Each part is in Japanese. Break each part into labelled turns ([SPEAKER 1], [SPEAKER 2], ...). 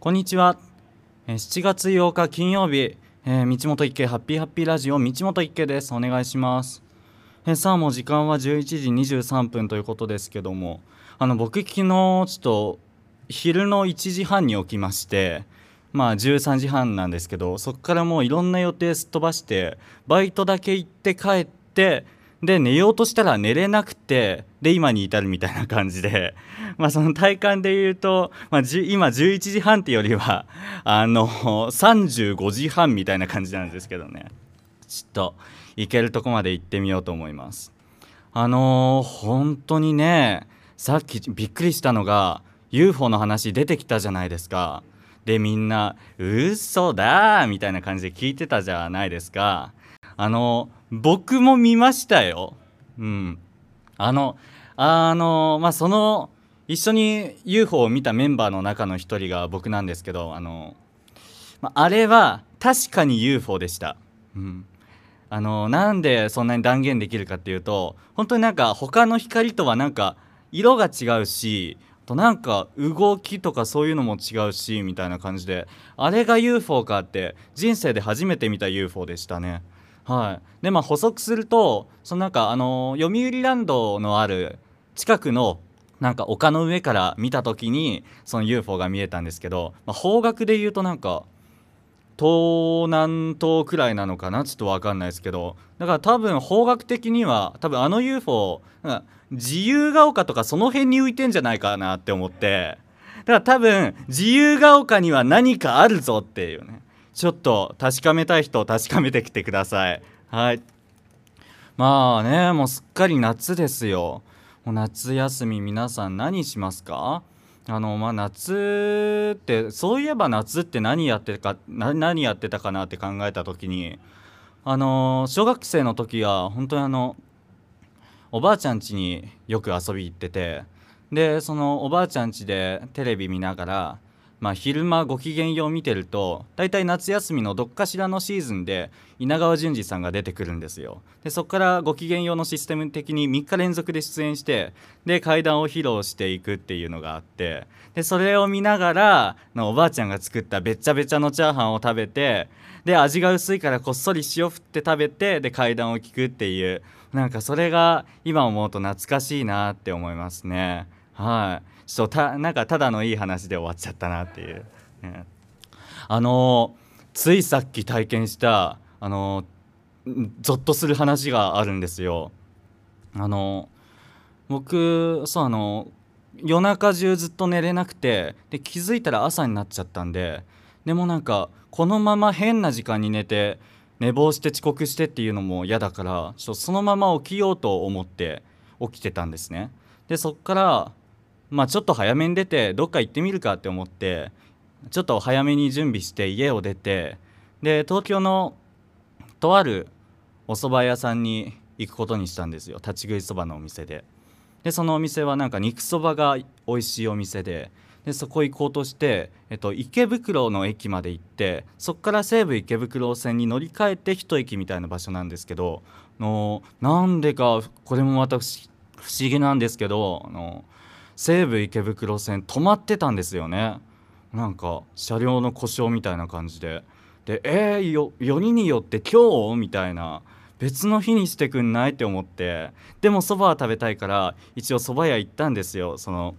[SPEAKER 1] こんにちは。7月8日金曜日、えー道本一慶ハッピーハッピーラジオ道本一慶です。お願いします。えーさあもう時間は11時23分ということですけども、あの僕昨日ちょっと昼の1時半に起きまして、まあ13時半なんですけど、そこからもういろんな予定すっ飛ばして、バイトだけ行って帰って、で寝ようとしたら寝れなくてで今に至るみたいな感じで。まあその体感で言うと、まあ、今11時半ってよりは あの35時半みたいな感じなんですけどね。ちょっと行けるとこまで行ってみようと思います。あのー本当にねさっきびっくりしたのが UFO の話出てきたじゃないですか。でみんな「嘘だ!」みたいな感じで聞いてたじゃないですか。あの僕も見ましたよ。うん。あのあのまあその一緒に UFO を見たメンバーの中の一人が僕なんですけどあの、まあれは確かに UFO でした、うん、あのなんでそんなに断言できるかっていうと本当になんか他の光とはなんか色が違うしとなんか動きとかそういうのも違うしみたいな感じであれが UFO かって人生で初めて見た UFO でしたね。はい。でまあ補足するとそのなんかあの読売ランドのある近くのなんか丘の上から見た時にその UFO が見えたんですけど、まあ、方角で言うとなんか東南東くらいなのかな？ちょっと分かんないですけど。だから多分方角的には多分あの UFO なんか自由が丘とかその辺に浮いてんじゃないかなって思って。だから多分自由が丘には何かあるぞっていうね。ちょっと確かめたい人を確かめてきてください。はい。まあねもうすっかり夏ですよ。もう夏休み皆さん何しますか？あのまあ夏ってそういえば夏って何やってか何やってたかなって考えた時にあの小学生の時は本当にあのおばあちゃん家によく遊び行っててでそのおばあちゃん家でテレビ見ながら、まあ、昼間ご機嫌よう見てると大体夏休みのどっかしらのシーズンで稲川淳二さんが出てくるんですよ。でそこからご機嫌ようのシステム的に3日連続で出演してで階段を披露していくっていうのがあってでそれを見ながらのおばあちゃんが作ったべっちゃべちゃのチャーハンを食べてで味が薄いからこっそり塩振って食べてで階段を聞くっていうなんかそれが今思うと懐かしいなって思いますね。はい。ちょっとたなんかただのいい話で終わっちゃったなっていう、ねあのついさっき体験したあのゾッとする話があるんですよ。あの僕そうあの夜中中ずっと寝れなくてで気づいたら朝になっちゃったんででもなんかこのまま変な時間に寝て寝坊して遅刻してっていうのも嫌だからちょっとそのまま起きようと思って起きてたんですね。でそっからまあちょっと早めに出てどっか行ってみるかって思ってちょっと早めに準備して家を出てで東京のとあるお蕎麦屋さんに行くことにしたんですよ。立ち食いそばのお店で。でそのお店はなんか肉そばが美味しいお店ででそこ行こうとして、えっと、池袋の駅まで行ってそこから西武池袋線に乗り換えて一駅みたいな場所なんですけどのなんでかこれもまた不思議なんですけどの西武池袋線止まってたんですよね。なんか車両の故障みたいな感じで。でえー、よよりによって今日？みたいな。別の日にしてくんない？って思って。でもそばは食べたいから一応そば屋行ったんですよ。その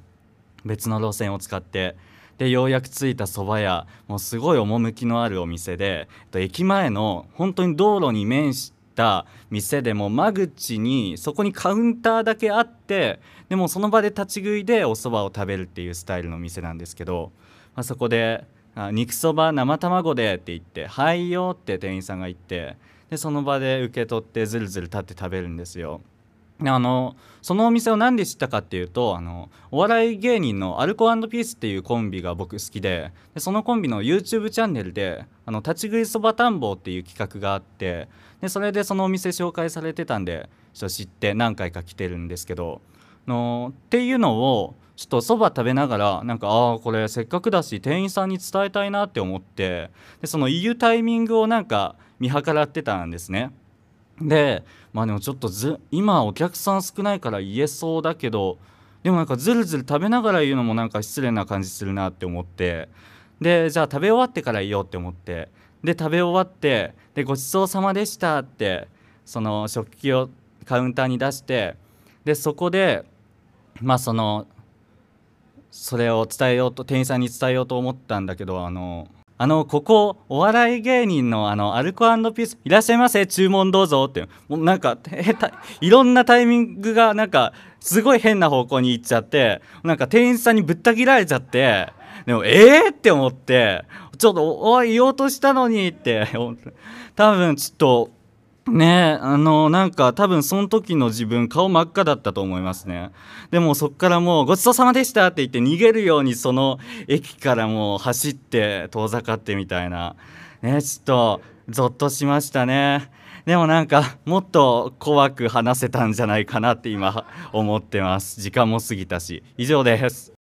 [SPEAKER 1] 別の路線を使って。でようやく着いたそば屋。もうすごい趣のあるお店で。駅前の本当に道路に面してた店でも間口にそこにカウンターだけあってでもその場で立ち食いでおそばを食べるっていうスタイルの店なんですけど、まあ、そこで「肉そば生卵で」って言って「はいよ」って店員さんが言ってでその場で受け取ってずるずる立って食べるんですよ。あのそのお店を何で知ったかっていうとあのお笑い芸人のアルコピースっていうコンビが僕好きででそのコンビの YouTube チャンネルで「あの立ち食いそば探訪」っていう企画があってでそれでそのお店紹介されてたんでちょっと知って何回か来てるんですけどのっていうのをちょっとそば食べながらなんかああこれせっかくだし店員さんに伝えたいなって思ってでその言うタイミングをなんか見計らってたんですね。でまあでもちょっとず今お客さん少ないから言えそうだけどでもなんかずるずる食べながら言うのもなんか失礼な感じするなって思ってでじゃあ食べ終わってから言おうって思ってで食べ終わってでごちそうさまでしたってその食器をカウンターに出してでそこでまあそのそれを伝えようと店員さんに伝えようと思ったんだけどあのあのここお笑い芸人のあのアルコピースいらっしゃいませ注文どうぞってもうなんかいろんなタイミングがなんかすごい変な方向に行っちゃってなんか店員さんにぶった切られちゃってでもええー、って思ってちょっとおい言おうとしたのにって多分ちょっとねあのなんか多分その時の自分顔真っ赤だったと思いますね。でもそっからもう「ごちそうさまでした」って言って逃げるようにその駅からもう走って遠ざかってみたいな。ねちょっとゾッとしましたね。でもなんかもっと怖く話せたんじゃないかなって今思ってます。時間も過ぎたし。以上です。